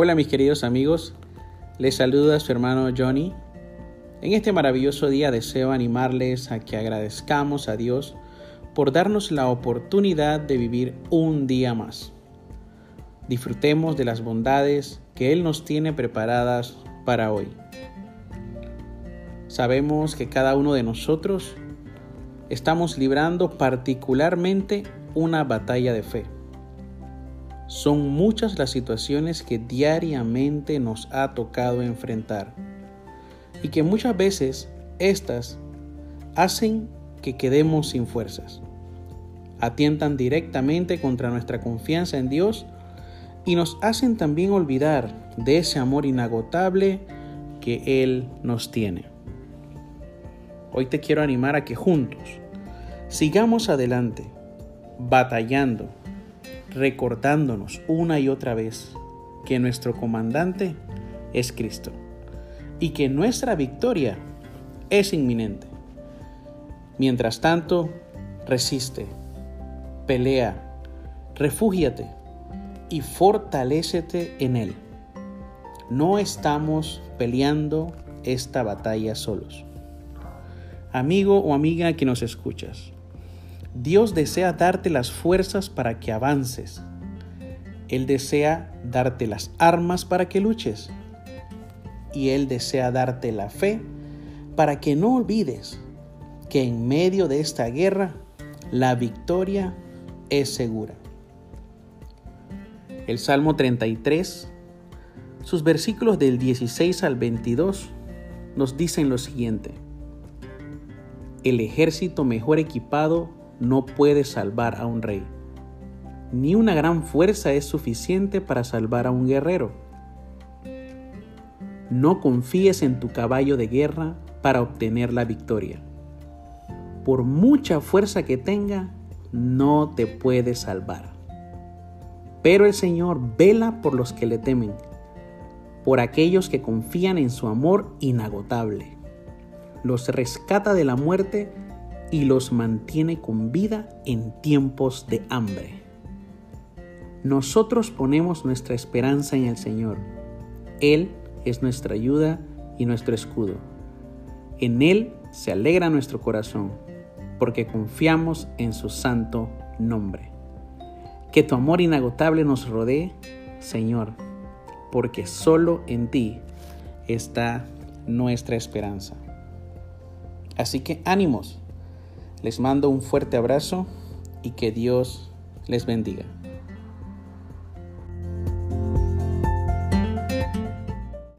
Hola mis queridos amigos, les saluda su hermano Johnny. En este maravilloso día deseo animarles a que agradezcamos a Dios por darnos la oportunidad de vivir un día más. Disfrutemos de las bondades que Él nos tiene preparadas para hoy. Sabemos que cada uno de nosotros estamos librando particularmente una batalla de fe son muchas las situaciones que diariamente nos ha tocado enfrentar y que muchas veces estas hacen que quedemos sin fuerzas. Atientan directamente contra nuestra confianza en Dios y nos hacen también olvidar de ese amor inagotable que Él nos tiene. Hoy te quiero animar a que juntos sigamos adelante, batallando recordándonos una y otra vez que nuestro comandante es Cristo y que nuestra victoria es inminente. Mientras tanto, resiste, pelea, refúgiate y fortalécete en Él. No estamos peleando esta batalla solos. Amigo o amiga que nos escuchas, Dios desea darte las fuerzas para que avances. Él desea darte las armas para que luches. Y Él desea darte la fe para que no olvides que en medio de esta guerra la victoria es segura. El Salmo 33, sus versículos del 16 al 22 nos dicen lo siguiente. El ejército mejor equipado no puede salvar a un rey. Ni una gran fuerza es suficiente para salvar a un guerrero. No confíes en tu caballo de guerra para obtener la victoria. Por mucha fuerza que tenga, no te puede salvar. Pero el Señor vela por los que le temen, por aquellos que confían en su amor inagotable. Los rescata de la muerte y los mantiene con vida en tiempos de hambre. Nosotros ponemos nuestra esperanza en el Señor. Él es nuestra ayuda y nuestro escudo. En Él se alegra nuestro corazón, porque confiamos en su santo nombre. Que tu amor inagotable nos rodee, Señor, porque solo en ti está nuestra esperanza. Así que ánimos les mando un fuerte abrazo y que Dios les bendiga.